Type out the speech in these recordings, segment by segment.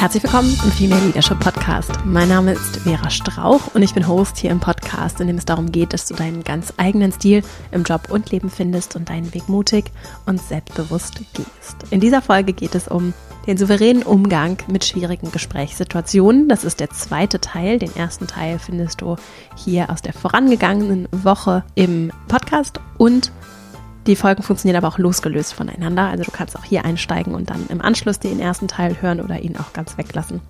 Herzlich willkommen im Female Leadership Podcast. Mein Name ist Vera Strauch und ich bin Host hier im Podcast, in dem es darum geht, dass du deinen ganz eigenen Stil im Job und Leben findest und deinen Weg mutig und selbstbewusst gehst. In dieser Folge geht es um den souveränen Umgang mit schwierigen Gesprächssituationen. Das ist der zweite Teil. Den ersten Teil findest du hier aus der vorangegangenen Woche im Podcast und die Folgen funktionieren aber auch losgelöst voneinander. Also du kannst auch hier einsteigen und dann im Anschluss den ersten Teil hören oder ihn auch ganz weglassen.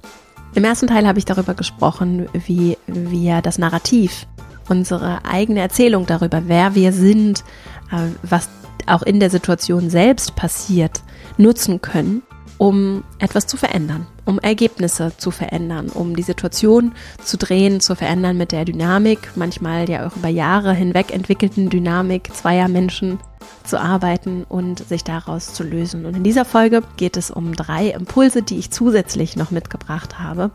Im ersten Teil habe ich darüber gesprochen, wie wir das Narrativ, unsere eigene Erzählung darüber, wer wir sind, äh, was auch in der Situation selbst passiert, nutzen können, um etwas zu verändern, um Ergebnisse zu verändern, um die Situation zu drehen, zu verändern mit der Dynamik, manchmal ja auch über Jahre hinweg entwickelten Dynamik zweier Menschen zu arbeiten und sich daraus zu lösen. Und in dieser Folge geht es um drei Impulse, die ich zusätzlich noch mitgebracht habe,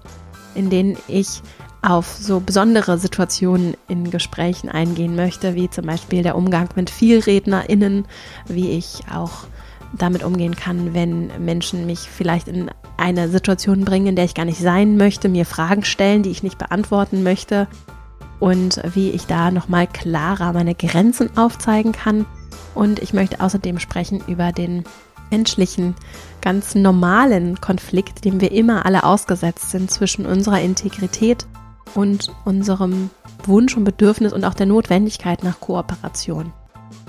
in denen ich auf so besondere Situationen in Gesprächen eingehen möchte, wie zum Beispiel der Umgang mit VielrednerInnen, wie ich auch damit umgehen kann, wenn Menschen mich vielleicht in eine Situation bringen, in der ich gar nicht sein möchte, mir Fragen stellen, die ich nicht beantworten möchte und wie ich da nochmal klarer meine Grenzen aufzeigen kann. Und ich möchte außerdem sprechen über den menschlichen, ganz normalen Konflikt, dem wir immer alle ausgesetzt sind zwischen unserer Integrität und unserem Wunsch und Bedürfnis und auch der Notwendigkeit nach Kooperation.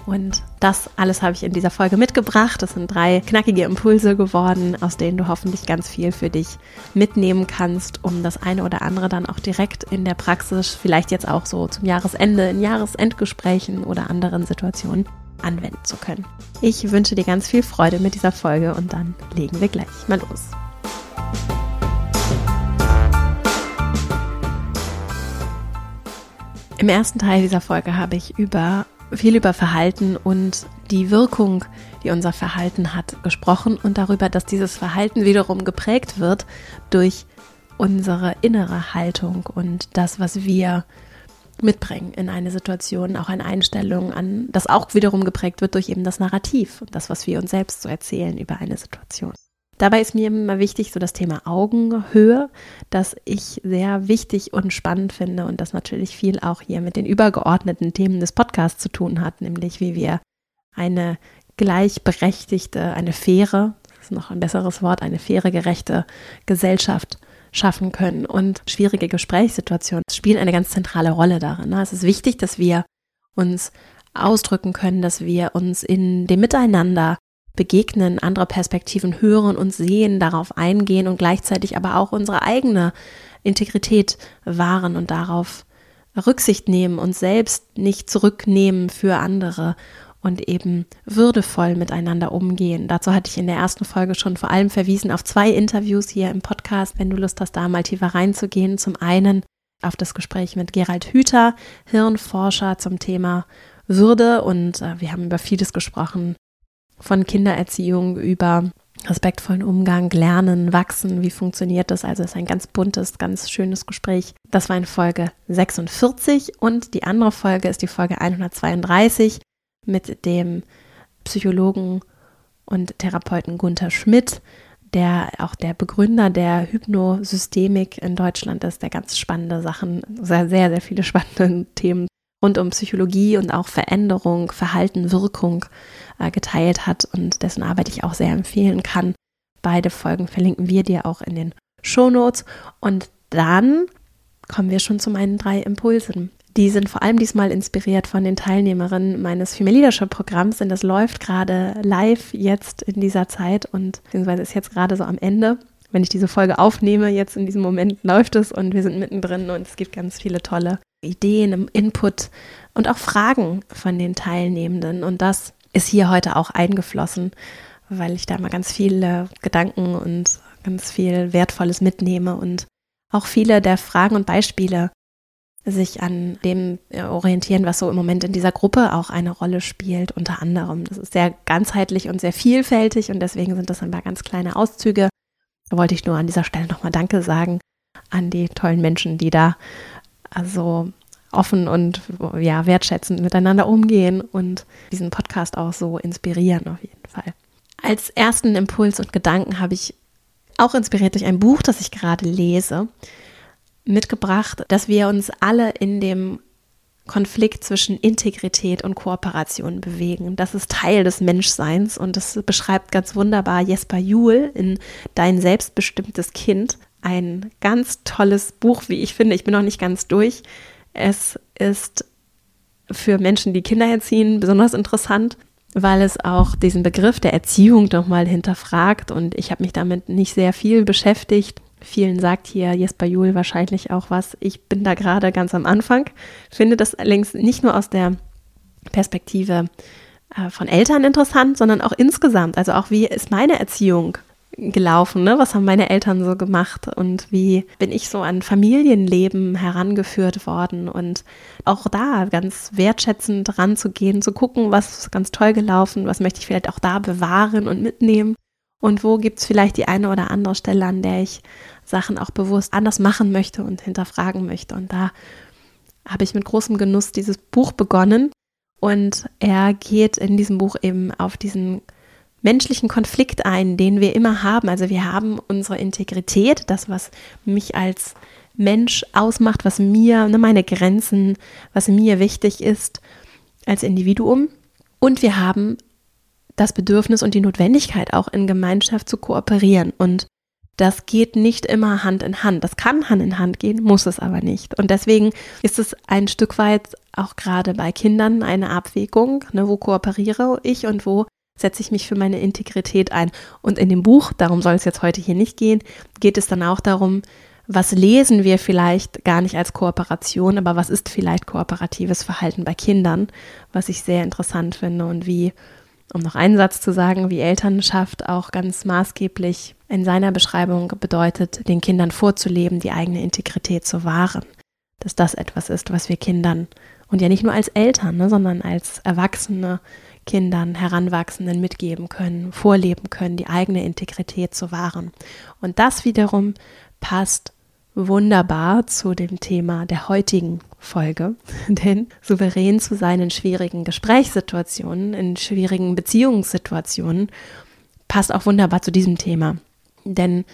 Und das alles habe ich in dieser Folge mitgebracht. Das sind drei knackige Impulse geworden, aus denen du hoffentlich ganz viel für dich mitnehmen kannst, um das eine oder andere dann auch direkt in der Praxis, vielleicht jetzt auch so zum Jahresende, in Jahresendgesprächen oder anderen Situationen anwenden zu können. Ich wünsche dir ganz viel Freude mit dieser Folge und dann legen wir gleich mal los. Im ersten Teil dieser Folge habe ich über viel über Verhalten und die Wirkung, die unser Verhalten hat, gesprochen und darüber, dass dieses Verhalten wiederum geprägt wird durch unsere innere Haltung und das, was wir mitbringen in eine Situation, auch eine Einstellung an, das auch wiederum geprägt wird durch eben das Narrativ und das, was wir uns selbst so erzählen über eine Situation. Dabei ist mir immer wichtig so das Thema Augenhöhe, das ich sehr wichtig und spannend finde und das natürlich viel auch hier mit den übergeordneten Themen des Podcasts zu tun hat, nämlich wie wir eine gleichberechtigte, eine faire, das ist noch ein besseres Wort, eine faire, gerechte Gesellschaft schaffen können. Und schwierige Gesprächssituationen spielen eine ganz zentrale Rolle darin. Es ist wichtig, dass wir uns ausdrücken können, dass wir uns in dem Miteinander begegnen, andere Perspektiven hören und sehen, darauf eingehen und gleichzeitig aber auch unsere eigene Integrität wahren und darauf Rücksicht nehmen und selbst nicht zurücknehmen für andere und eben würdevoll miteinander umgehen. Dazu hatte ich in der ersten Folge schon vor allem verwiesen auf zwei Interviews hier im Podcast, wenn du Lust hast, da mal tiefer reinzugehen. Zum einen auf das Gespräch mit Gerald Hüther, Hirnforscher zum Thema Würde und äh, wir haben über vieles gesprochen, von Kindererziehung über respektvollen Umgang, Lernen, Wachsen, wie funktioniert das? Also es ist ein ganz buntes, ganz schönes Gespräch. Das war in Folge 46 und die andere Folge ist die Folge 132 mit dem Psychologen und Therapeuten Gunther Schmidt, der auch der Begründer der Hypnosystemik in Deutschland ist, der ganz spannende Sachen, sehr, sehr, sehr viele spannende Themen rund um Psychologie und auch Veränderung, Verhalten, Wirkung äh, geteilt hat und dessen Arbeit ich auch sehr empfehlen kann. Beide Folgen verlinken wir dir auch in den Shownotes. Und dann kommen wir schon zu meinen drei Impulsen. Die sind vor allem diesmal inspiriert von den Teilnehmerinnen meines Female Leadership Programms, denn das läuft gerade live jetzt in dieser Zeit und beziehungsweise ist jetzt gerade so am Ende. Wenn ich diese Folge aufnehme, jetzt in diesem Moment läuft es und wir sind mittendrin und es gibt ganz viele tolle Ideen, Input und auch Fragen von den Teilnehmenden. Und das ist hier heute auch eingeflossen, weil ich da mal ganz viele Gedanken und ganz viel Wertvolles mitnehme und auch viele der Fragen und Beispiele sich an dem äh, orientieren, was so im Moment in dieser Gruppe auch eine Rolle spielt, unter anderem. Das ist sehr ganzheitlich und sehr vielfältig und deswegen sind das ein paar ganz kleine Auszüge. Da wollte ich nur an dieser Stelle nochmal Danke sagen an die tollen Menschen, die da also offen und ja, wertschätzend miteinander umgehen und diesen Podcast auch so inspirieren auf jeden Fall. Als ersten Impuls und Gedanken habe ich auch inspiriert durch ein Buch, das ich gerade lese, mitgebracht, dass wir uns alle in dem Konflikt zwischen Integrität und Kooperation bewegen. Das ist Teil des Menschseins und das beschreibt ganz wunderbar Jesper Juhl in Dein selbstbestimmtes Kind. Ein ganz tolles Buch, wie ich finde. Ich bin noch nicht ganz durch. Es ist für Menschen, die Kinder erziehen, besonders interessant, weil es auch diesen Begriff der Erziehung nochmal hinterfragt und ich habe mich damit nicht sehr viel beschäftigt Vielen sagt hier Jesper Juhl wahrscheinlich auch was. Ich bin da gerade ganz am Anfang, finde das allerdings nicht nur aus der Perspektive äh, von Eltern interessant, sondern auch insgesamt. Also auch wie ist meine Erziehung gelaufen, ne? Was haben meine Eltern so gemacht und wie bin ich so an Familienleben herangeführt worden und auch da ganz wertschätzend ranzugehen, zu gucken, was ist ganz toll gelaufen, was möchte ich vielleicht auch da bewahren und mitnehmen und wo gibt es vielleicht die eine oder andere Stelle, an der ich Sachen auch bewusst anders machen möchte und hinterfragen möchte. Und da habe ich mit großem Genuss dieses Buch begonnen. Und er geht in diesem Buch eben auf diesen menschlichen Konflikt ein, den wir immer haben. Also wir haben unsere Integrität, das, was mich als Mensch ausmacht, was mir, ne, meine Grenzen, was mir wichtig ist als Individuum. Und wir haben das Bedürfnis und die Notwendigkeit, auch in Gemeinschaft zu kooperieren. Und das geht nicht immer Hand in Hand. Das kann Hand in Hand gehen, muss es aber nicht. Und deswegen ist es ein Stück weit auch gerade bei Kindern eine Abwägung, ne, wo kooperiere ich und wo setze ich mich für meine Integrität ein. Und in dem Buch, darum soll es jetzt heute hier nicht gehen, geht es dann auch darum, was lesen wir vielleicht gar nicht als Kooperation, aber was ist vielleicht kooperatives Verhalten bei Kindern, was ich sehr interessant finde und wie um noch einen Satz zu sagen, wie Elternschaft auch ganz maßgeblich in seiner Beschreibung bedeutet, den Kindern vorzuleben, die eigene Integrität zu wahren. Dass das etwas ist, was wir Kindern und ja nicht nur als Eltern, ne, sondern als Erwachsene Kindern, Heranwachsenden mitgeben können, vorleben können, die eigene Integrität zu wahren. Und das wiederum passt wunderbar zu dem Thema der heutigen Folge, denn souverän zu sein in schwierigen Gesprächssituationen, in schwierigen Beziehungssituationen, passt auch wunderbar zu diesem Thema. Denn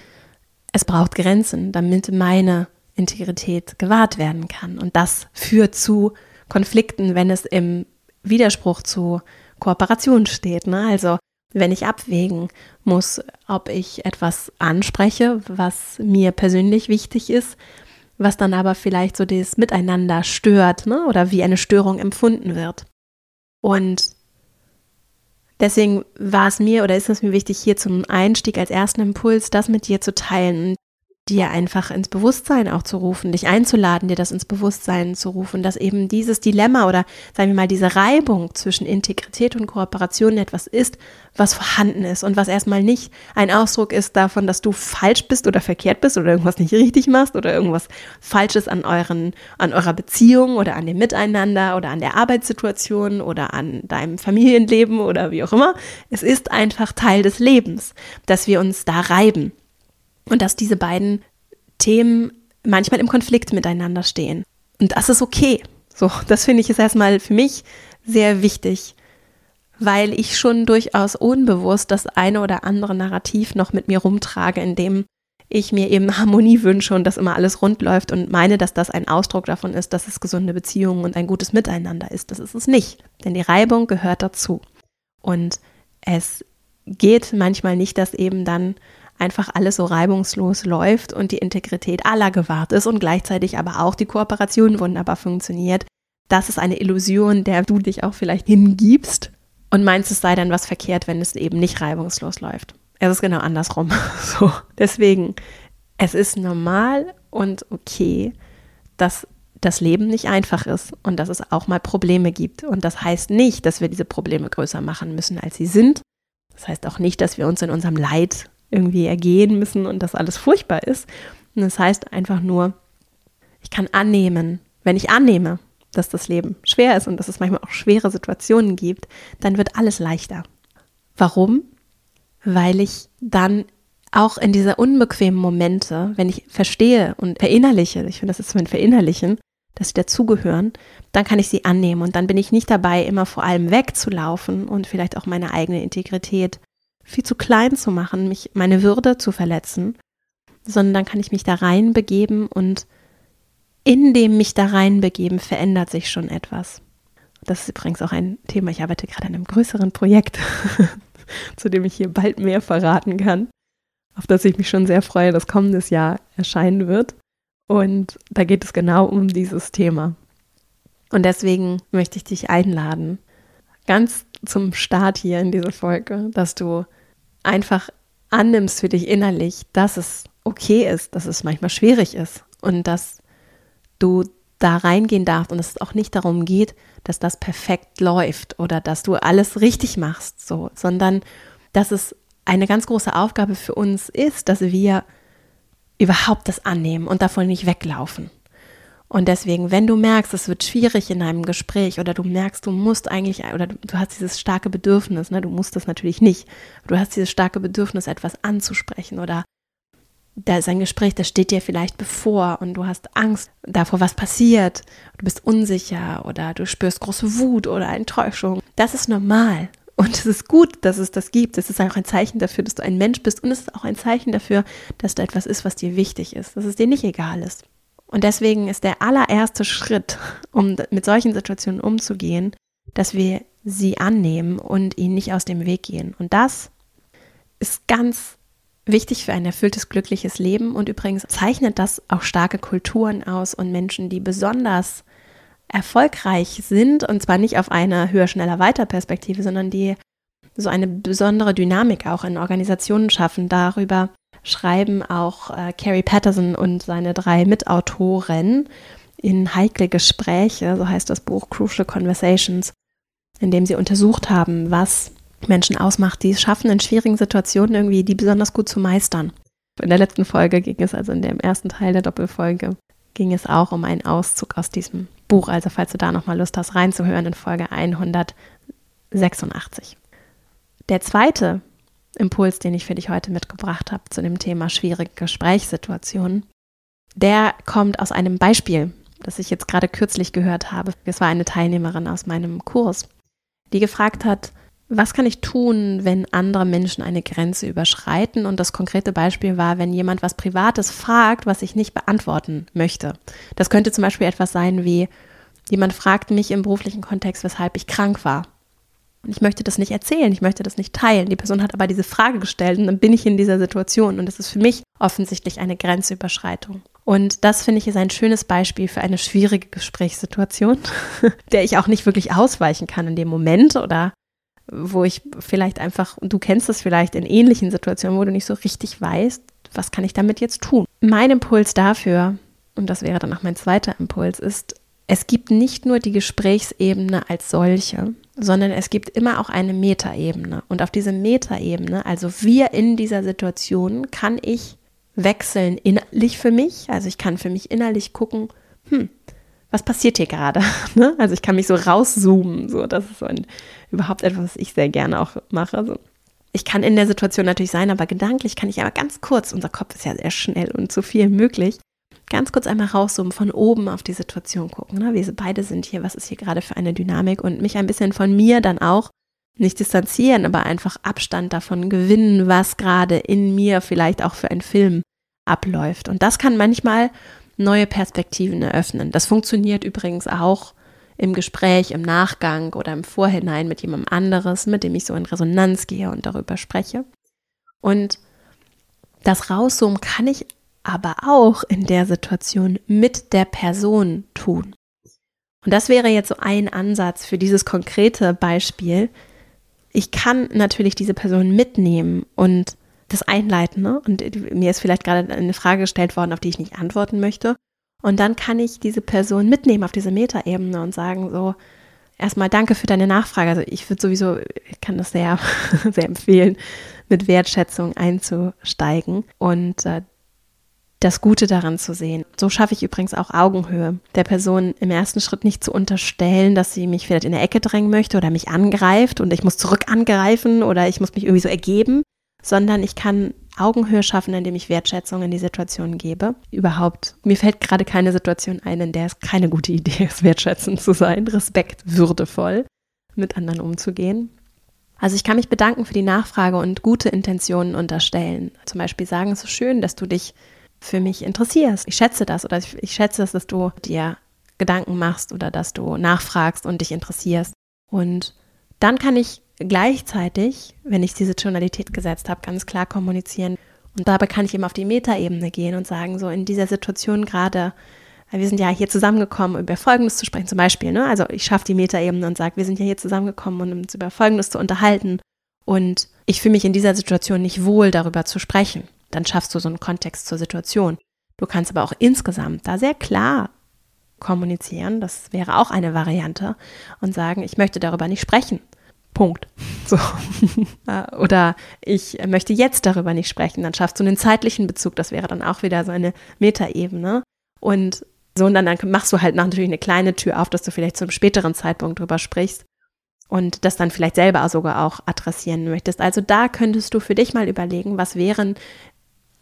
es braucht Grenzen, damit meine Integrität gewahrt werden kann. Und das führt zu Konflikten, wenn es im Widerspruch zu Kooperation steht. Ne? Also wenn ich abwägen muss, ob ich etwas anspreche, was mir persönlich wichtig ist, was dann aber vielleicht so das Miteinander stört ne? oder wie eine Störung empfunden wird. Und deswegen war es mir oder ist es mir wichtig, hier zum Einstieg als ersten Impuls das mit dir zu teilen dir einfach ins Bewusstsein auch zu rufen, dich einzuladen, dir das ins Bewusstsein zu rufen, dass eben dieses Dilemma oder sagen wir mal diese Reibung zwischen Integrität und Kooperation etwas ist, was vorhanden ist und was erstmal nicht ein Ausdruck ist davon, dass du falsch bist oder verkehrt bist oder irgendwas nicht richtig machst oder irgendwas Falsches an euren, an eurer Beziehung oder an dem Miteinander oder an der Arbeitssituation oder an deinem Familienleben oder wie auch immer. Es ist einfach Teil des Lebens, dass wir uns da reiben und dass diese beiden Themen manchmal im Konflikt miteinander stehen. Und das ist okay. So, das finde ich ist erstmal für mich sehr wichtig, weil ich schon durchaus unbewusst das eine oder andere Narrativ noch mit mir rumtrage, in dem ich mir eben Harmonie wünsche und dass immer alles rund läuft und meine, dass das ein Ausdruck davon ist, dass es gesunde Beziehungen und ein gutes Miteinander ist. Das ist es nicht, denn die Reibung gehört dazu. Und es geht manchmal nicht, dass eben dann einfach alles so reibungslos läuft und die Integrität aller gewahrt ist und gleichzeitig aber auch die Kooperation wunderbar funktioniert. Das ist eine Illusion, der du dich auch vielleicht hingibst und meinst, es sei dann was verkehrt, wenn es eben nicht reibungslos läuft. Es ist genau andersrum. So, deswegen, es ist normal und okay, dass das Leben nicht einfach ist und dass es auch mal Probleme gibt. Und das heißt nicht, dass wir diese Probleme größer machen müssen, als sie sind. Das heißt auch nicht, dass wir uns in unserem Leid irgendwie ergehen müssen und das alles furchtbar ist. Und das heißt einfach nur, ich kann annehmen, wenn ich annehme, dass das Leben schwer ist und dass es manchmal auch schwere Situationen gibt, dann wird alles leichter. Warum? Weil ich dann auch in diese unbequemen Momente, wenn ich verstehe und verinnerliche, ich finde, das ist mein Verinnerlichen, dass sie dazugehören, dann kann ich sie annehmen und dann bin ich nicht dabei, immer vor allem wegzulaufen und vielleicht auch meine eigene Integrität viel zu klein zu machen, mich meine Würde zu verletzen, sondern dann kann ich mich da reinbegeben und in dem mich da reinbegeben verändert sich schon etwas. Das ist übrigens auch ein Thema. Ich arbeite gerade an einem größeren Projekt, zu dem ich hier bald mehr verraten kann, auf das ich mich schon sehr freue, das kommendes Jahr erscheinen wird. Und da geht es genau um dieses Thema. Und deswegen möchte ich dich einladen, ganz zum Start hier in dieser Folge, dass du einfach annimmst für dich innerlich, dass es okay ist, dass es manchmal schwierig ist und dass du da reingehen darfst und es auch nicht darum geht, dass das perfekt läuft oder dass du alles richtig machst, so, sondern dass es eine ganz große Aufgabe für uns ist, dass wir überhaupt das annehmen und davon nicht weglaufen. Und deswegen, wenn du merkst, es wird schwierig in einem Gespräch oder du merkst, du musst eigentlich, oder du, hast dieses starke Bedürfnis, ne, du musst das natürlich nicht, du hast dieses starke Bedürfnis, etwas anzusprechen oder da ist ein Gespräch, das steht dir vielleicht bevor und du hast Angst davor, was passiert, du bist unsicher oder du spürst große Wut oder Enttäuschung. Das ist normal und es ist gut, dass es das gibt. Es ist auch ein Zeichen dafür, dass du ein Mensch bist und es ist auch ein Zeichen dafür, dass du etwas ist, was dir wichtig ist, dass es dir nicht egal ist. Und deswegen ist der allererste Schritt, um mit solchen Situationen umzugehen, dass wir sie annehmen und ihnen nicht aus dem Weg gehen. Und das ist ganz wichtig für ein erfülltes, glückliches Leben. Und übrigens zeichnet das auch starke Kulturen aus und Menschen, die besonders erfolgreich sind, und zwar nicht auf einer höher, schneller, weiter Perspektive, sondern die so eine besondere Dynamik auch in Organisationen schaffen. Darüber schreiben auch äh, Carrie Patterson und seine drei Mitautoren in heikle Gespräche, so heißt das Buch Crucial Conversations, in dem sie untersucht haben, was Menschen ausmacht, die es schaffen, in schwierigen Situationen irgendwie die besonders gut zu meistern. In der letzten Folge ging es, also in dem ersten Teil der Doppelfolge, ging es auch um einen Auszug aus diesem Buch. Also falls du da nochmal Lust hast, reinzuhören in Folge 186. Der zweite Impuls, den ich für dich heute mitgebracht habe zu dem Thema schwierige Gesprächssituationen, der kommt aus einem Beispiel, das ich jetzt gerade kürzlich gehört habe. Es war eine Teilnehmerin aus meinem Kurs, die gefragt hat, was kann ich tun, wenn andere Menschen eine Grenze überschreiten? Und das konkrete Beispiel war, wenn jemand was Privates fragt, was ich nicht beantworten möchte. Das könnte zum Beispiel etwas sein wie, jemand fragt mich im beruflichen Kontext, weshalb ich krank war. Und ich möchte das nicht erzählen, ich möchte das nicht teilen. Die Person hat aber diese Frage gestellt und dann bin ich in dieser Situation. Und das ist für mich offensichtlich eine Grenzüberschreitung. Und das finde ich ist ein schönes Beispiel für eine schwierige Gesprächssituation, der ich auch nicht wirklich ausweichen kann in dem Moment oder wo ich vielleicht einfach, du kennst es vielleicht in ähnlichen Situationen, wo du nicht so richtig weißt, was kann ich damit jetzt tun. Mein Impuls dafür, und das wäre dann auch mein zweiter Impuls, ist, es gibt nicht nur die Gesprächsebene als solche, sondern es gibt immer auch eine Metaebene. Und auf diese Metaebene, also wir in dieser Situation, kann ich wechseln innerlich für mich. Also ich kann für mich innerlich gucken, hm, was passiert hier gerade? Ne? Also ich kann mich so rauszoomen. So, das ist so ein, überhaupt etwas, was ich sehr gerne auch mache. So. Ich kann in der Situation natürlich sein, aber gedanklich kann ich aber ganz kurz, unser Kopf ist ja sehr schnell und zu viel möglich, ganz kurz einmal rauszoomen, von oben auf die Situation gucken. Ne? Wir beide sind hier, was ist hier gerade für eine Dynamik und mich ein bisschen von mir dann auch nicht distanzieren, aber einfach Abstand davon gewinnen, was gerade in mir vielleicht auch für einen Film abläuft. Und das kann manchmal neue Perspektiven eröffnen. Das funktioniert übrigens auch im Gespräch, im Nachgang oder im Vorhinein mit jemandem anderes, mit dem ich so in Resonanz gehe und darüber spreche. Und das Rauszoomen kann ich aber auch in der Situation mit der Person tun. Und das wäre jetzt so ein Ansatz für dieses konkrete Beispiel. Ich kann natürlich diese Person mitnehmen und das einleiten. Ne? Und mir ist vielleicht gerade eine Frage gestellt worden, auf die ich nicht antworten möchte. Und dann kann ich diese Person mitnehmen auf diese Metaebene und sagen so, erstmal danke für deine Nachfrage. Also ich würde sowieso, ich kann das sehr, sehr empfehlen, mit Wertschätzung einzusteigen und äh, das Gute daran zu sehen. So schaffe ich übrigens auch Augenhöhe. Der Person im ersten Schritt nicht zu unterstellen, dass sie mich vielleicht in der Ecke drängen möchte oder mich angreift und ich muss zurück angreifen oder ich muss mich irgendwie so ergeben, sondern ich kann Augenhöhe schaffen, indem ich Wertschätzung in die Situation gebe. Überhaupt, mir fällt gerade keine Situation ein, in der es keine gute Idee ist, wertschätzend zu sein, Respekt, würdevoll mit anderen umzugehen. Also ich kann mich bedanken für die Nachfrage und gute Intentionen unterstellen. Zum Beispiel sagen, es ist schön, dass du dich für mich interessierst. Ich schätze das oder ich, ich schätze es, dass du dir Gedanken machst oder dass du nachfragst und dich interessierst. Und dann kann ich gleichzeitig, wenn ich diese Tonalität gesetzt habe, ganz klar kommunizieren. Und dabei kann ich eben auf die Metaebene gehen und sagen, so in dieser Situation gerade, wir sind ja hier zusammengekommen, über Folgendes zu sprechen, zum Beispiel. Ne? Also ich schaffe die Metaebene und sage, wir sind ja hier zusammengekommen, um uns über Folgendes zu unterhalten. Und ich fühle mich in dieser Situation nicht wohl, darüber zu sprechen. Dann schaffst du so einen Kontext zur Situation. Du kannst aber auch insgesamt da sehr klar kommunizieren, das wäre auch eine Variante, und sagen, ich möchte darüber nicht sprechen. Punkt. So. Oder ich möchte jetzt darüber nicht sprechen. Dann schaffst du einen zeitlichen Bezug. Das wäre dann auch wieder so eine Metaebene. Und so, und dann, dann machst du halt natürlich eine kleine Tür auf, dass du vielleicht zu einem späteren Zeitpunkt drüber sprichst und das dann vielleicht selber sogar auch adressieren möchtest. Also da könntest du für dich mal überlegen, was wären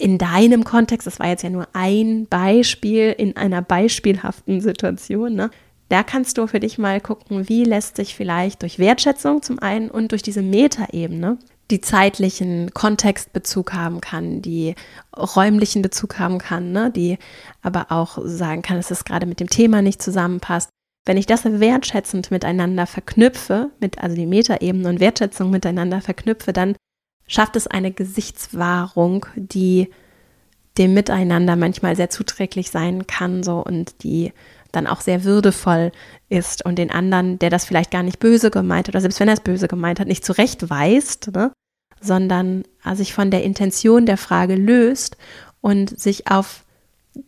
in deinem Kontext, das war jetzt ja nur ein Beispiel in einer beispielhaften Situation, ne? Da kannst du für dich mal gucken, wie lässt sich vielleicht durch Wertschätzung zum einen und durch diese Metaebene die zeitlichen Kontextbezug haben kann, die räumlichen Bezug haben kann, ne? die aber auch sagen kann, dass es gerade mit dem Thema nicht zusammenpasst. Wenn ich das wertschätzend miteinander verknüpfe, mit also die Metaebene und Wertschätzung miteinander verknüpfe, dann schafft es eine Gesichtswahrung, die dem Miteinander manchmal sehr zuträglich sein kann, so und die dann auch sehr würdevoll ist und den anderen, der das vielleicht gar nicht böse gemeint hat, oder selbst wenn er es böse gemeint hat, nicht zurechtweist, ne, sondern äh, sich von der Intention der Frage löst und sich auf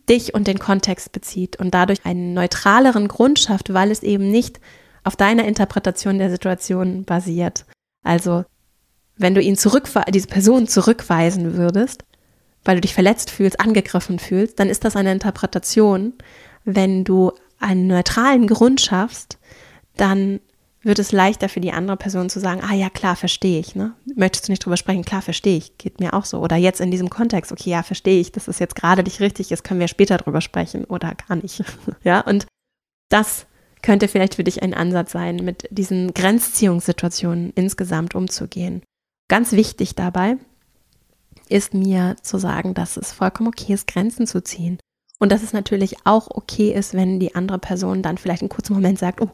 dich und den Kontext bezieht und dadurch einen neutraleren Grund schafft, weil es eben nicht auf deiner Interpretation der Situation basiert. Also wenn du ihn diese Person zurückweisen würdest, weil du dich verletzt fühlst, angegriffen fühlst, dann ist das eine Interpretation. Wenn du einen neutralen Grund schaffst, dann wird es leichter für die andere Person zu sagen, ah ja, klar, verstehe ich. Ne? Möchtest du nicht drüber sprechen? Klar, verstehe ich. Geht mir auch so. Oder jetzt in diesem Kontext, okay, ja, verstehe ich, dass es jetzt gerade nicht richtig ist, können wir später drüber sprechen oder gar nicht. ja, und das könnte vielleicht für dich ein Ansatz sein, mit diesen Grenzziehungssituationen insgesamt umzugehen. Ganz wichtig dabei ist mir zu sagen, dass es vollkommen okay ist, Grenzen zu ziehen. Und dass es natürlich auch okay ist, wenn die andere Person dann vielleicht einen kurzen Moment sagt, oh,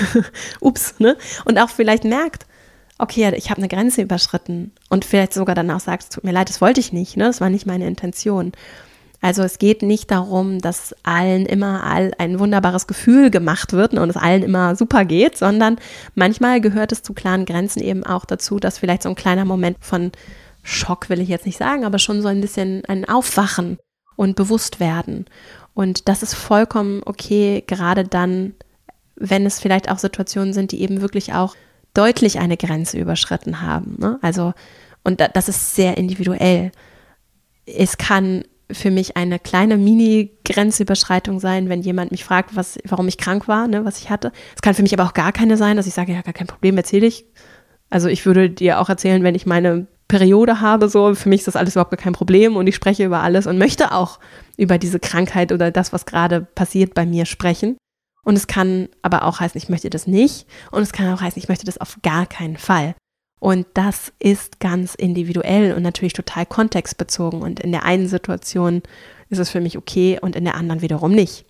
ups, ne? Und auch vielleicht merkt, okay, ich habe eine Grenze überschritten und vielleicht sogar danach sagt, tut mir leid, das wollte ich nicht, ne? Das war nicht meine Intention. Also es geht nicht darum, dass allen immer all ein wunderbares Gefühl gemacht wird und es allen immer super geht, sondern manchmal gehört es zu klaren Grenzen eben auch dazu, dass vielleicht so ein kleiner Moment von Schock will ich jetzt nicht sagen, aber schon so ein bisschen ein Aufwachen und bewusst werden. Und das ist vollkommen okay, gerade dann, wenn es vielleicht auch Situationen sind, die eben wirklich auch deutlich eine Grenze überschritten haben. Ne? Also, und das ist sehr individuell. Es kann für mich eine kleine Mini-Grenzüberschreitung sein, wenn jemand mich fragt, was, warum ich krank war, ne, was ich hatte. Es kann für mich aber auch gar keine sein, dass ich sage, ja, gar kein Problem, erzähle ich. Also ich würde dir auch erzählen, wenn ich meine Periode habe, so, für mich ist das alles überhaupt kein Problem und ich spreche über alles und möchte auch über diese Krankheit oder das, was gerade passiert bei mir sprechen. Und es kann aber auch heißen, ich möchte das nicht. Und es kann auch heißen, ich möchte das auf gar keinen Fall. Und das ist ganz individuell und natürlich total kontextbezogen. Und in der einen Situation ist es für mich okay und in der anderen wiederum nicht.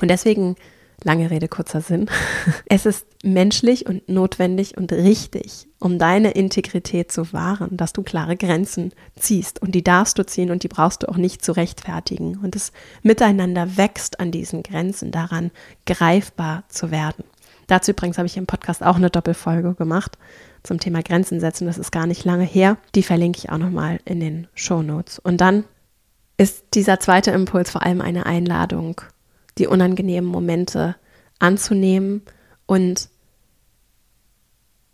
Und deswegen, lange Rede, kurzer Sinn, es ist menschlich und notwendig und richtig, um deine Integrität zu wahren, dass du klare Grenzen ziehst. Und die darfst du ziehen und die brauchst du auch nicht zu rechtfertigen. Und das Miteinander wächst an diesen Grenzen daran, greifbar zu werden. Dazu übrigens habe ich im Podcast auch eine Doppelfolge gemacht zum Thema Grenzen setzen. Das ist gar nicht lange her. Die verlinke ich auch nochmal in den Show Notes. Und dann ist dieser zweite Impuls vor allem eine Einladung, die unangenehmen Momente anzunehmen und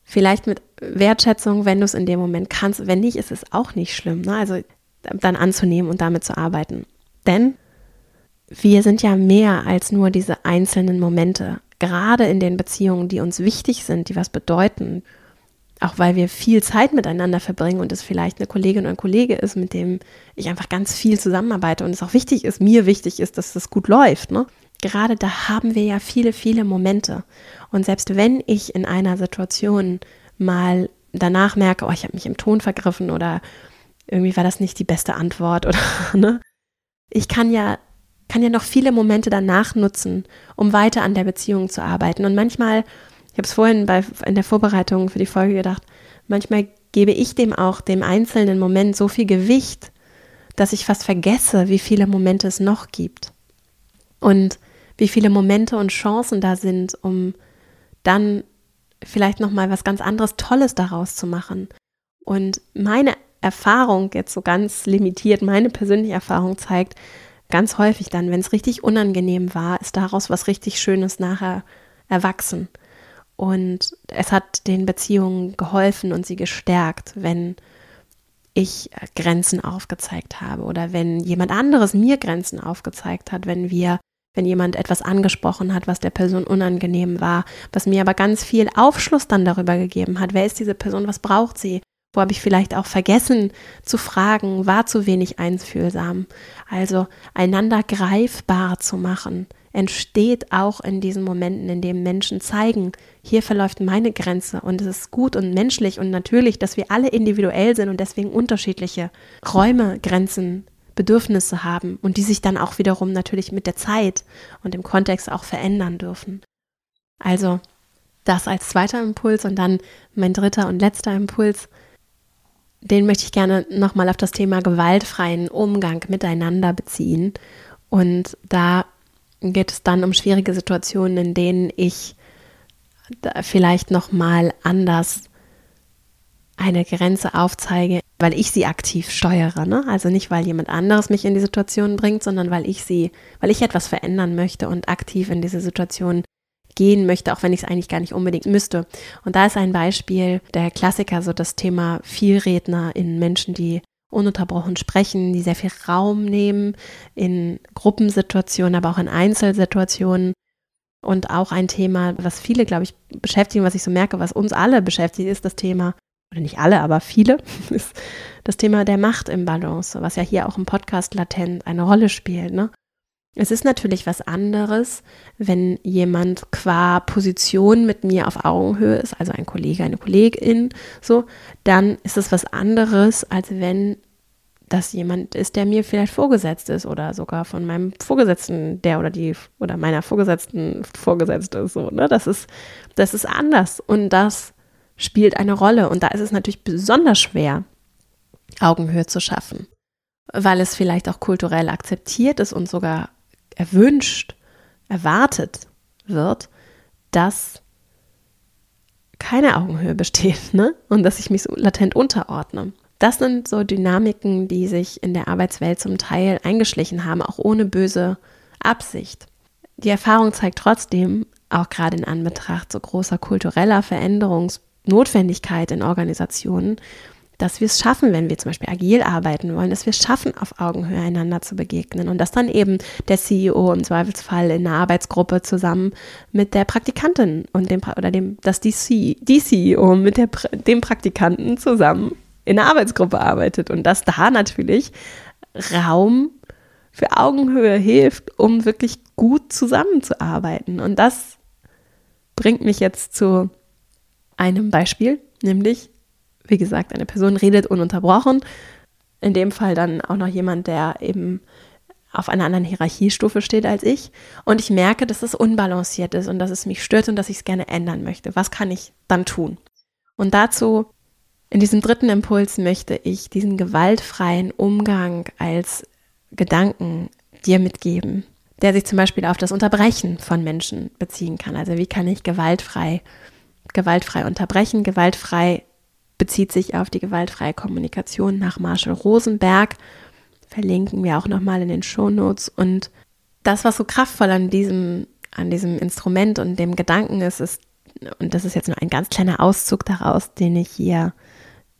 vielleicht mit Wertschätzung, wenn du es in dem Moment kannst. Wenn nicht, ist es auch nicht schlimm. Ne? Also dann anzunehmen und damit zu arbeiten. Denn wir sind ja mehr als nur diese einzelnen Momente. Gerade in den Beziehungen, die uns wichtig sind, die was bedeuten auch weil wir viel Zeit miteinander verbringen und es vielleicht eine Kollegin oder ein Kollege ist, mit dem ich einfach ganz viel zusammenarbeite und es auch wichtig ist, mir wichtig ist, dass das gut läuft. Ne? Gerade da haben wir ja viele, viele Momente. Und selbst wenn ich in einer Situation mal danach merke, oh, ich habe mich im Ton vergriffen oder irgendwie war das nicht die beste Antwort oder ne? Ich kann ja kann ja noch viele Momente danach nutzen, um weiter an der Beziehung zu arbeiten. Und manchmal, ich habe es vorhin bei, in der Vorbereitung für die Folge gedacht, manchmal gebe ich dem auch, dem einzelnen Moment, so viel Gewicht, dass ich fast vergesse, wie viele Momente es noch gibt. Und wie viele Momente und Chancen da sind, um dann vielleicht noch mal was ganz anderes Tolles daraus zu machen. Und meine Erfahrung jetzt so ganz limitiert, meine persönliche Erfahrung zeigt ganz häufig dann, wenn es richtig unangenehm war, ist daraus was richtig Schönes nachher erwachsen. Und es hat den Beziehungen geholfen und sie gestärkt, wenn ich Grenzen aufgezeigt habe oder wenn jemand anderes mir Grenzen aufgezeigt hat, wenn wir wenn jemand etwas angesprochen hat, was der Person unangenehm war, was mir aber ganz viel Aufschluss dann darüber gegeben hat. Wer ist diese Person? Was braucht sie? Wo habe ich vielleicht auch vergessen zu fragen, war zu wenig einfühlsam. Also einander greifbar zu machen, entsteht auch in diesen Momenten, in denen Menschen zeigen, hier verläuft meine Grenze und es ist gut und menschlich und natürlich, dass wir alle individuell sind und deswegen unterschiedliche Räume, Grenzen Bedürfnisse haben und die sich dann auch wiederum natürlich mit der Zeit und dem Kontext auch verändern dürfen. Also das als zweiter Impuls und dann mein dritter und letzter Impuls, den möchte ich gerne nochmal auf das Thema gewaltfreien Umgang miteinander beziehen. Und da geht es dann um schwierige Situationen, in denen ich vielleicht nochmal anders eine Grenze aufzeige, weil ich sie aktiv steuere. Ne? Also nicht, weil jemand anderes mich in die Situation bringt, sondern weil ich sie, weil ich etwas verändern möchte und aktiv in diese Situation gehen möchte, auch wenn ich es eigentlich gar nicht unbedingt müsste. Und da ist ein Beispiel der Klassiker, so das Thema Vielredner in Menschen, die ununterbrochen sprechen, die sehr viel Raum nehmen in Gruppensituationen, aber auch in Einzelsituationen. Und auch ein Thema, was viele, glaube ich, beschäftigen, was ich so merke, was uns alle beschäftigt, ist das Thema oder nicht alle, aber viele, ist das Thema der Macht im Balance, was ja hier auch im Podcast latent eine Rolle spielt. Ne? Es ist natürlich was anderes, wenn jemand qua Position mit mir auf Augenhöhe ist, also ein Kollege, eine Kollegin, so, dann ist es was anderes, als wenn das jemand ist, der mir vielleicht vorgesetzt ist oder sogar von meinem Vorgesetzten, der oder die oder meiner Vorgesetzten vorgesetzt ist, so, ne? Das ist, das ist anders und das spielt eine Rolle. Und da ist es natürlich besonders schwer, Augenhöhe zu schaffen, weil es vielleicht auch kulturell akzeptiert ist und sogar erwünscht, erwartet wird, dass keine Augenhöhe besteht ne? und dass ich mich so latent unterordne. Das sind so Dynamiken, die sich in der Arbeitswelt zum Teil eingeschlichen haben, auch ohne böse Absicht. Die Erfahrung zeigt trotzdem, auch gerade in Anbetracht so großer kultureller Veränderungs- Notwendigkeit in Organisationen, dass wir es schaffen, wenn wir zum Beispiel agil arbeiten wollen, dass wir es schaffen, auf Augenhöhe einander zu begegnen und dass dann eben der CEO im Zweifelsfall in einer Arbeitsgruppe zusammen mit der Praktikantin und dem oder dem, dass die, C, die CEO mit der, dem Praktikanten zusammen in einer Arbeitsgruppe arbeitet und dass da natürlich Raum für Augenhöhe hilft, um wirklich gut zusammenzuarbeiten. Und das bringt mich jetzt zu einem Beispiel, nämlich, wie gesagt, eine Person redet ununterbrochen. In dem Fall dann auch noch jemand, der eben auf einer anderen Hierarchiestufe steht als ich. Und ich merke, dass es unbalanciert ist und dass es mich stört und dass ich es gerne ändern möchte. Was kann ich dann tun? Und dazu, in diesem dritten Impuls, möchte ich diesen gewaltfreien Umgang als Gedanken dir mitgeben, der sich zum Beispiel auf das Unterbrechen von Menschen beziehen kann. Also wie kann ich gewaltfrei gewaltfrei unterbrechen. Gewaltfrei bezieht sich auf die gewaltfreie Kommunikation nach Marshall Rosenberg. Verlinken wir auch nochmal in den Shownotes. Und das, was so kraftvoll an diesem, an diesem Instrument und dem Gedanken ist, ist, und das ist jetzt nur ein ganz kleiner Auszug daraus, den ich hier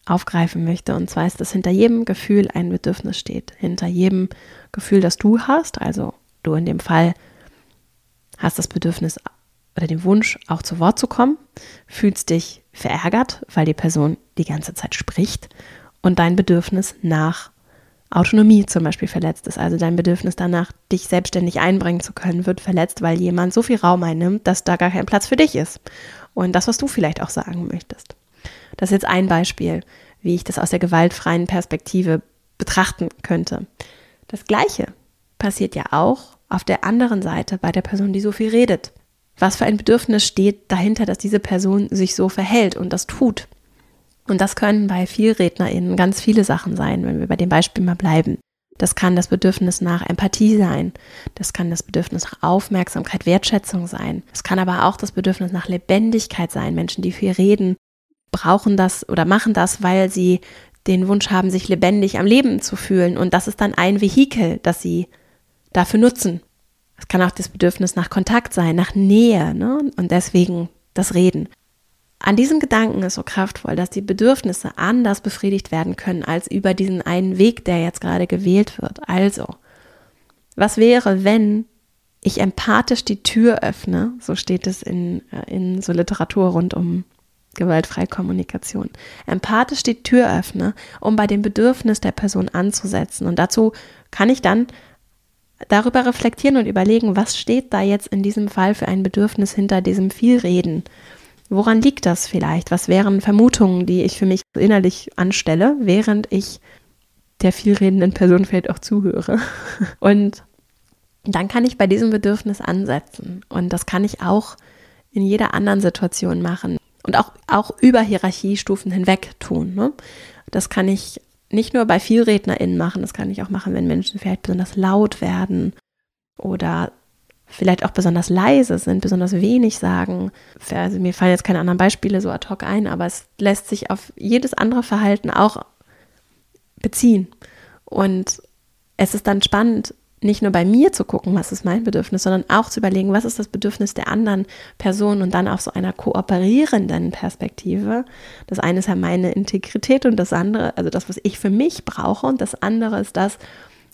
aufgreifen möchte. Und zwar ist, dass hinter jedem Gefühl ein Bedürfnis steht. Hinter jedem Gefühl, das du hast, also du in dem Fall hast das Bedürfnis oder den Wunsch, auch zu Wort zu kommen, fühlst dich verärgert, weil die Person die ganze Zeit spricht und dein Bedürfnis nach Autonomie zum Beispiel verletzt ist. Also dein Bedürfnis danach, dich selbstständig einbringen zu können, wird verletzt, weil jemand so viel Raum einnimmt, dass da gar kein Platz für dich ist. Und das, was du vielleicht auch sagen möchtest. Das ist jetzt ein Beispiel, wie ich das aus der gewaltfreien Perspektive betrachten könnte. Das Gleiche passiert ja auch auf der anderen Seite bei der Person, die so viel redet. Was für ein Bedürfnis steht dahinter, dass diese Person sich so verhält und das tut? Und das können bei VielrednerInnen ganz viele Sachen sein, wenn wir bei dem Beispiel mal bleiben. Das kann das Bedürfnis nach Empathie sein. Das kann das Bedürfnis nach Aufmerksamkeit, Wertschätzung sein. Es kann aber auch das Bedürfnis nach Lebendigkeit sein. Menschen, die viel reden, brauchen das oder machen das, weil sie den Wunsch haben, sich lebendig am Leben zu fühlen. Und das ist dann ein Vehikel, das sie dafür nutzen. Es kann auch das Bedürfnis nach Kontakt sein, nach Nähe ne? und deswegen das Reden. An diesem Gedanken ist so kraftvoll, dass die Bedürfnisse anders befriedigt werden können als über diesen einen Weg, der jetzt gerade gewählt wird. Also, was wäre, wenn ich empathisch die Tür öffne, so steht es in, äh, in so Literatur rund um gewaltfreie Kommunikation, empathisch die Tür öffne, um bei dem Bedürfnis der Person anzusetzen. Und dazu kann ich dann darüber reflektieren und überlegen, was steht da jetzt in diesem Fall für ein Bedürfnis hinter diesem Vielreden Woran liegt das vielleicht? Was wären Vermutungen, die ich für mich innerlich anstelle, während ich der vielredenden Person vielleicht auch zuhöre? Und dann kann ich bei diesem Bedürfnis ansetzen. Und das kann ich auch in jeder anderen Situation machen und auch, auch über Hierarchiestufen hinweg tun. Ne? Das kann ich nicht nur bei VielrednerInnen machen, das kann ich auch machen, wenn Menschen vielleicht besonders laut werden oder vielleicht auch besonders leise sind, besonders wenig sagen. Also mir fallen jetzt keine anderen Beispiele so ad hoc ein, aber es lässt sich auf jedes andere Verhalten auch beziehen. Und es ist dann spannend, nicht nur bei mir zu gucken, was ist mein Bedürfnis, sondern auch zu überlegen, was ist das Bedürfnis der anderen Person und dann auf so einer kooperierenden Perspektive. Das eine ist ja meine Integrität und das andere, also das, was ich für mich brauche und das andere ist das,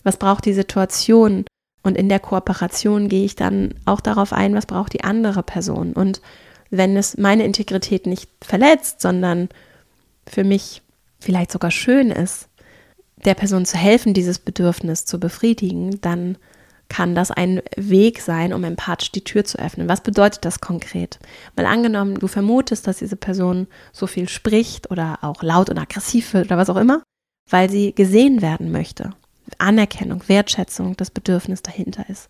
was braucht die Situation und in der Kooperation gehe ich dann auch darauf ein, was braucht die andere Person. Und wenn es meine Integrität nicht verletzt, sondern für mich vielleicht sogar schön ist, der Person zu helfen, dieses Bedürfnis zu befriedigen, dann kann das ein Weg sein, um empathisch die Tür zu öffnen. Was bedeutet das konkret? Weil angenommen, du vermutest, dass diese Person so viel spricht oder auch laut und aggressiv wird oder was auch immer, weil sie gesehen werden möchte. Anerkennung, Wertschätzung, das Bedürfnis dahinter ist,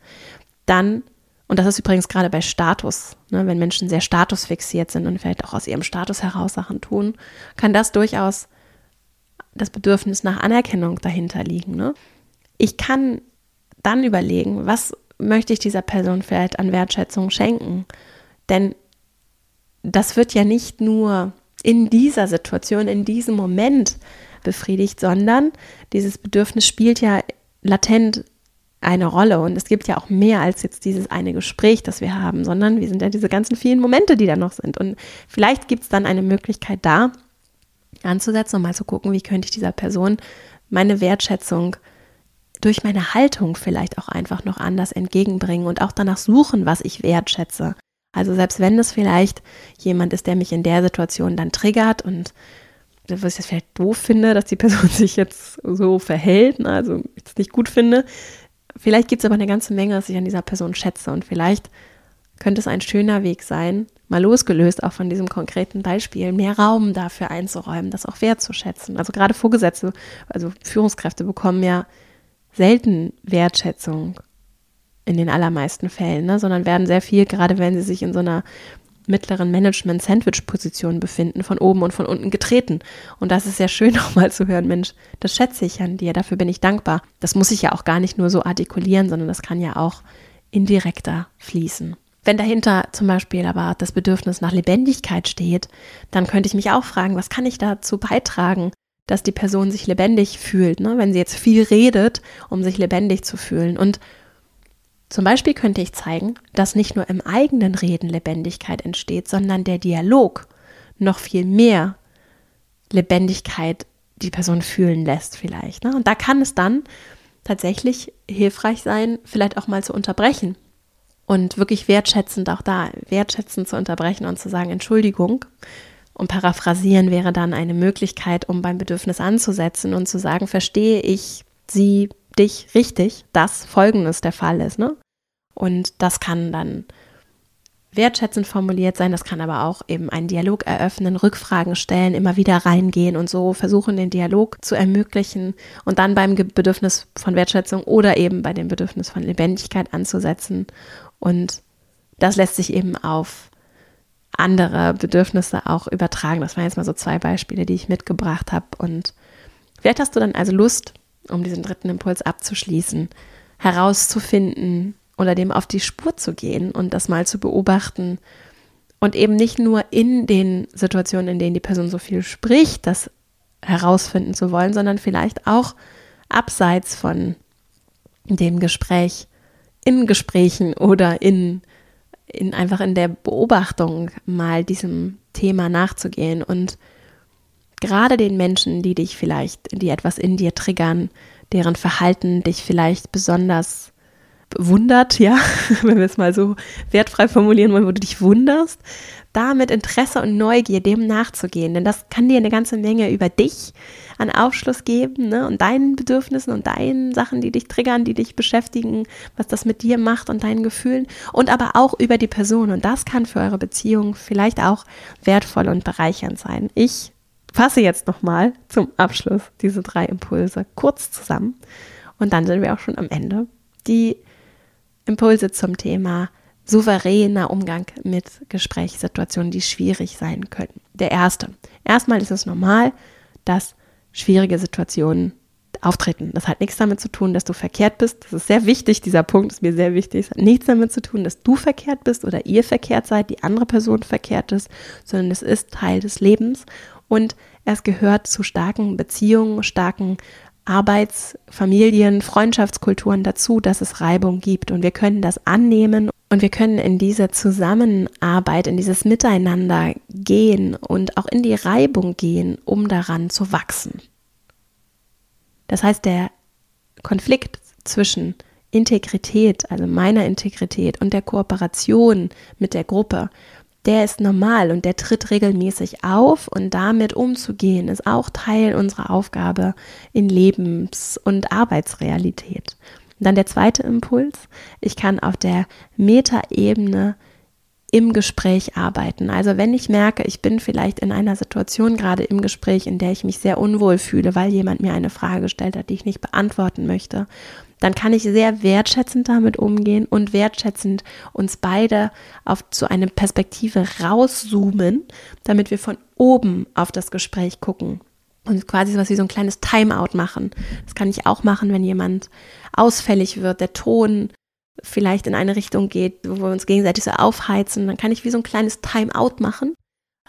dann, und das ist übrigens gerade bei Status, ne, wenn Menschen sehr statusfixiert sind und vielleicht auch aus ihrem Status heraus Sachen tun, kann das durchaus das Bedürfnis nach Anerkennung dahinter liegen. Ne? Ich kann dann überlegen, was möchte ich dieser Person vielleicht an Wertschätzung schenken? Denn das wird ja nicht nur in dieser Situation, in diesem Moment befriedigt, sondern dieses Bedürfnis spielt ja latent eine Rolle. Und es gibt ja auch mehr als jetzt dieses eine Gespräch, das wir haben, sondern wir sind ja diese ganzen vielen Momente, die da noch sind. Und vielleicht gibt es dann eine Möglichkeit da, anzusetzen und mal zu gucken, wie könnte ich dieser Person meine Wertschätzung durch meine Haltung vielleicht auch einfach noch anders entgegenbringen und auch danach suchen, was ich wertschätze. Also selbst wenn es vielleicht jemand ist, der mich in der Situation dann triggert und was ich jetzt vielleicht doof finde, dass die Person sich jetzt so verhält, ne, also jetzt nicht gut finde. Vielleicht gibt es aber eine ganze Menge, was ich an dieser Person schätze und vielleicht könnte es ein schöner Weg sein, mal losgelöst auch von diesem konkreten Beispiel, mehr Raum dafür einzuräumen, das auch wertzuschätzen. Also gerade Vorgesetzte, also Führungskräfte bekommen ja selten Wertschätzung in den allermeisten Fällen, ne, sondern werden sehr viel, gerade wenn sie sich in so einer mittleren Management-Sandwich-Position befinden, von oben und von unten getreten. Und das ist sehr schön auch mal zu hören, Mensch, das schätze ich an dir, dafür bin ich dankbar. Das muss ich ja auch gar nicht nur so artikulieren, sondern das kann ja auch indirekter fließen. Wenn dahinter zum Beispiel aber das Bedürfnis nach Lebendigkeit steht, dann könnte ich mich auch fragen, was kann ich dazu beitragen, dass die Person sich lebendig fühlt, ne? wenn sie jetzt viel redet, um sich lebendig zu fühlen. Und zum Beispiel könnte ich zeigen, dass nicht nur im eigenen Reden Lebendigkeit entsteht, sondern der Dialog noch viel mehr Lebendigkeit die Person fühlen lässt vielleicht. Ne? Und da kann es dann tatsächlich hilfreich sein, vielleicht auch mal zu unterbrechen und wirklich wertschätzend auch da, wertschätzend zu unterbrechen und zu sagen, Entschuldigung. Und paraphrasieren wäre dann eine Möglichkeit, um beim Bedürfnis anzusetzen und zu sagen, verstehe ich Sie, dich richtig, dass Folgendes der Fall ist. Ne? Und das kann dann wertschätzend formuliert sein. Das kann aber auch eben einen Dialog eröffnen, Rückfragen stellen, immer wieder reingehen und so versuchen, den Dialog zu ermöglichen und dann beim Bedürfnis von Wertschätzung oder eben bei dem Bedürfnis von Lebendigkeit anzusetzen. Und das lässt sich eben auf andere Bedürfnisse auch übertragen. Das waren jetzt mal so zwei Beispiele, die ich mitgebracht habe. Und vielleicht hast du dann also Lust, um diesen dritten Impuls abzuschließen, herauszufinden oder dem auf die Spur zu gehen und das mal zu beobachten und eben nicht nur in den Situationen, in denen die Person so viel spricht, das herausfinden zu wollen, sondern vielleicht auch abseits von dem Gespräch, in Gesprächen oder in in einfach in der Beobachtung mal diesem Thema nachzugehen. Und gerade den Menschen, die dich vielleicht, die etwas in dir triggern, deren Verhalten dich vielleicht besonders wundert, ja, wenn wir es mal so wertfrei formulieren wollen, wo du dich wunderst, da mit Interesse und Neugier dem nachzugehen. Denn das kann dir eine ganze Menge über dich an Aufschluss geben ne? und deinen Bedürfnissen und deinen Sachen, die dich triggern, die dich beschäftigen, was das mit dir macht und deinen Gefühlen und aber auch über die Person. Und das kann für eure Beziehung vielleicht auch wertvoll und bereichernd sein. Ich fasse jetzt nochmal zum Abschluss diese drei Impulse kurz zusammen und dann sind wir auch schon am Ende. Die Impulse zum Thema souveräner Umgang mit Gesprächssituationen, die schwierig sein können. Der erste. Erstmal ist es normal, dass schwierige Situationen auftreten. Das hat nichts damit zu tun, dass du verkehrt bist. Das ist sehr wichtig, dieser Punkt ist mir sehr wichtig. Es hat nichts damit zu tun, dass du verkehrt bist oder ihr verkehrt seid, die andere Person verkehrt ist, sondern es ist Teil des Lebens und es gehört zu starken Beziehungen, starken Arbeits-, Familien-, Freundschaftskulturen dazu, dass es Reibung gibt. Und wir können das annehmen und wir können in diese Zusammenarbeit, in dieses Miteinander gehen und auch in die Reibung gehen, um daran zu wachsen. Das heißt, der Konflikt zwischen Integrität, also meiner Integrität und der Kooperation mit der Gruppe der ist normal und der tritt regelmäßig auf und damit umzugehen ist auch Teil unserer Aufgabe in Lebens- und Arbeitsrealität. Und dann der zweite Impuls, ich kann auf der Metaebene im Gespräch arbeiten. Also wenn ich merke, ich bin vielleicht in einer Situation gerade im Gespräch, in der ich mich sehr unwohl fühle, weil jemand mir eine Frage gestellt hat, die ich nicht beantworten möchte, dann kann ich sehr wertschätzend damit umgehen und wertschätzend uns beide auf zu einer Perspektive rauszoomen, damit wir von oben auf das Gespräch gucken und quasi was wie so ein kleines Timeout machen. Das kann ich auch machen, wenn jemand ausfällig wird, der Ton vielleicht in eine Richtung geht, wo wir uns gegenseitig so aufheizen, dann kann ich wie so ein kleines Timeout machen,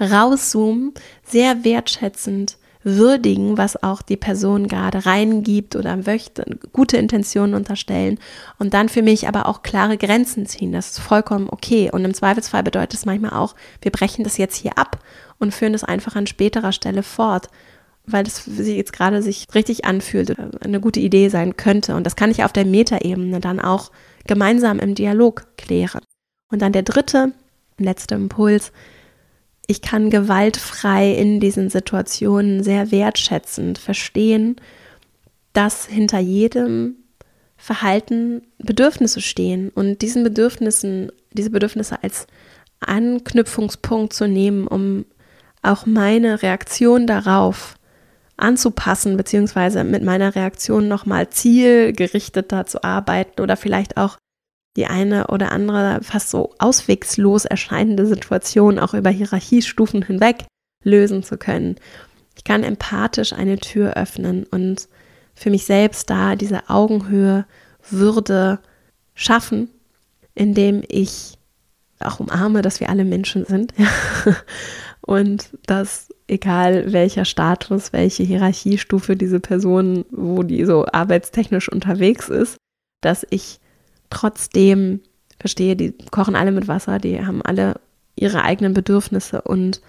rauszoomen, sehr wertschätzend würdigen, was auch die Person gerade reingibt oder möchte, gute Intentionen unterstellen und dann für mich aber auch klare Grenzen ziehen. Das ist vollkommen okay. Und im Zweifelsfall bedeutet es manchmal auch, wir brechen das jetzt hier ab und führen das einfach an späterer Stelle fort weil das sich jetzt gerade sich richtig anfühlt, eine gute Idee sein könnte. Und das kann ich auf der Metaebene dann auch gemeinsam im Dialog klären. Und dann der dritte, letzte Impuls, ich kann gewaltfrei in diesen Situationen sehr wertschätzend verstehen, dass hinter jedem Verhalten Bedürfnisse stehen und diesen Bedürfnissen, diese Bedürfnisse als Anknüpfungspunkt zu nehmen, um auch meine Reaktion darauf anzupassen, beziehungsweise mit meiner Reaktion nochmal zielgerichteter zu arbeiten oder vielleicht auch die eine oder andere fast so auswegslos erscheinende Situation auch über Hierarchiestufen hinweg lösen zu können. Ich kann empathisch eine Tür öffnen und für mich selbst da diese Augenhöhe, Würde schaffen, indem ich auch umarme, dass wir alle Menschen sind und dass egal welcher Status, welche Hierarchiestufe diese Person, wo die so arbeitstechnisch unterwegs ist, dass ich trotzdem verstehe, die kochen alle mit Wasser, die haben alle ihre eigenen Bedürfnisse und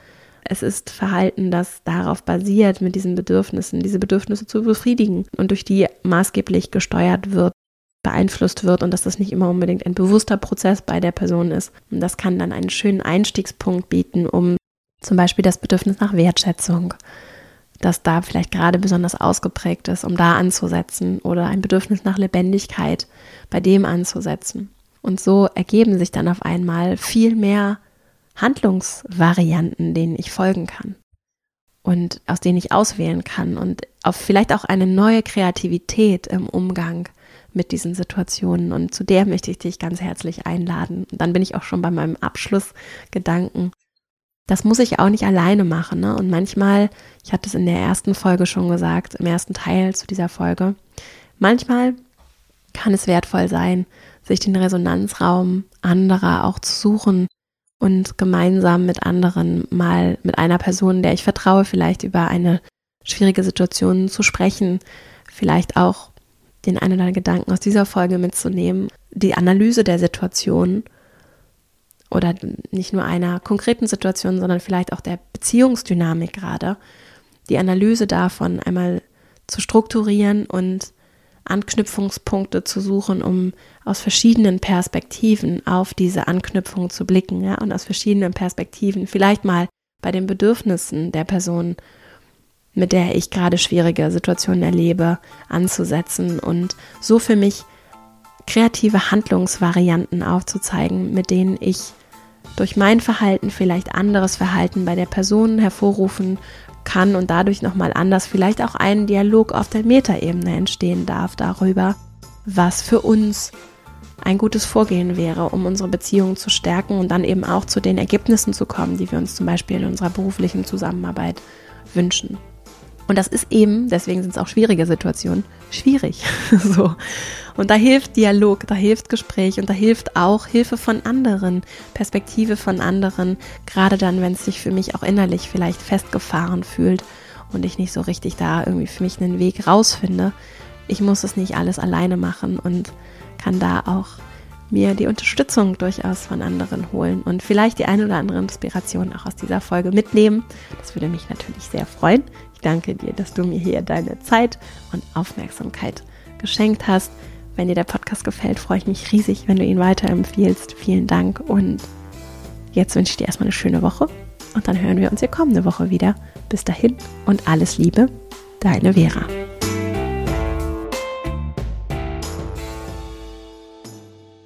es ist Verhalten, das darauf basiert, mit diesen Bedürfnissen, diese Bedürfnisse zu befriedigen und durch die maßgeblich gesteuert wird, beeinflusst wird und dass das nicht immer unbedingt ein bewusster Prozess bei der Person ist. Und das kann dann einen schönen Einstiegspunkt bieten, um zum Beispiel das Bedürfnis nach Wertschätzung das da vielleicht gerade besonders ausgeprägt ist, um da anzusetzen oder ein Bedürfnis nach Lebendigkeit bei dem anzusetzen. Und so ergeben sich dann auf einmal viel mehr Handlungsvarianten, denen ich folgen kann und aus denen ich auswählen kann und auf vielleicht auch eine neue Kreativität im Umgang mit diesen Situationen. Und zu der möchte ich dich ganz herzlich einladen. Und dann bin ich auch schon bei meinem Abschlussgedanken. Das muss ich auch nicht alleine machen. Ne? Und manchmal, ich hatte es in der ersten Folge schon gesagt, im ersten Teil zu dieser Folge, manchmal kann es wertvoll sein, sich den Resonanzraum anderer auch zu suchen und gemeinsam mit anderen mal mit einer Person, der ich vertraue, vielleicht über eine schwierige Situation zu sprechen, vielleicht auch den einen oder anderen Gedanken aus dieser Folge mitzunehmen, die Analyse der Situation oder nicht nur einer konkreten Situation, sondern vielleicht auch der Beziehungsdynamik gerade, die Analyse davon einmal zu strukturieren und Anknüpfungspunkte zu suchen, um aus verschiedenen Perspektiven auf diese Anknüpfung zu blicken, ja, und aus verschiedenen Perspektiven vielleicht mal bei den Bedürfnissen der Person, mit der ich gerade schwierige Situationen erlebe, anzusetzen und so für mich kreative Handlungsvarianten aufzuzeigen, mit denen ich durch mein Verhalten vielleicht anderes Verhalten bei der Person hervorrufen kann und dadurch nochmal anders vielleicht auch ein Dialog auf der Metaebene entstehen darf darüber, was für uns ein gutes Vorgehen wäre, um unsere Beziehungen zu stärken und dann eben auch zu den Ergebnissen zu kommen, die wir uns zum Beispiel in unserer beruflichen Zusammenarbeit wünschen. Und das ist eben, deswegen sind es auch schwierige Situationen, schwierig. so. Und da hilft Dialog, da hilft Gespräch und da hilft auch Hilfe von anderen, Perspektive von anderen, gerade dann, wenn es sich für mich auch innerlich vielleicht festgefahren fühlt und ich nicht so richtig da irgendwie für mich einen Weg rausfinde. Ich muss es nicht alles alleine machen und kann da auch mir die Unterstützung durchaus von anderen holen und vielleicht die eine oder andere Inspiration auch aus dieser Folge mitnehmen. Das würde mich natürlich sehr freuen danke dir, dass du mir hier deine Zeit und Aufmerksamkeit geschenkt hast. Wenn dir der Podcast gefällt, freue ich mich riesig, wenn du ihn weiterempfiehlst. Vielen Dank und jetzt wünsche ich dir erstmal eine schöne Woche und dann hören wir uns hier kommende Woche wieder. Bis dahin und alles Liebe, deine Vera.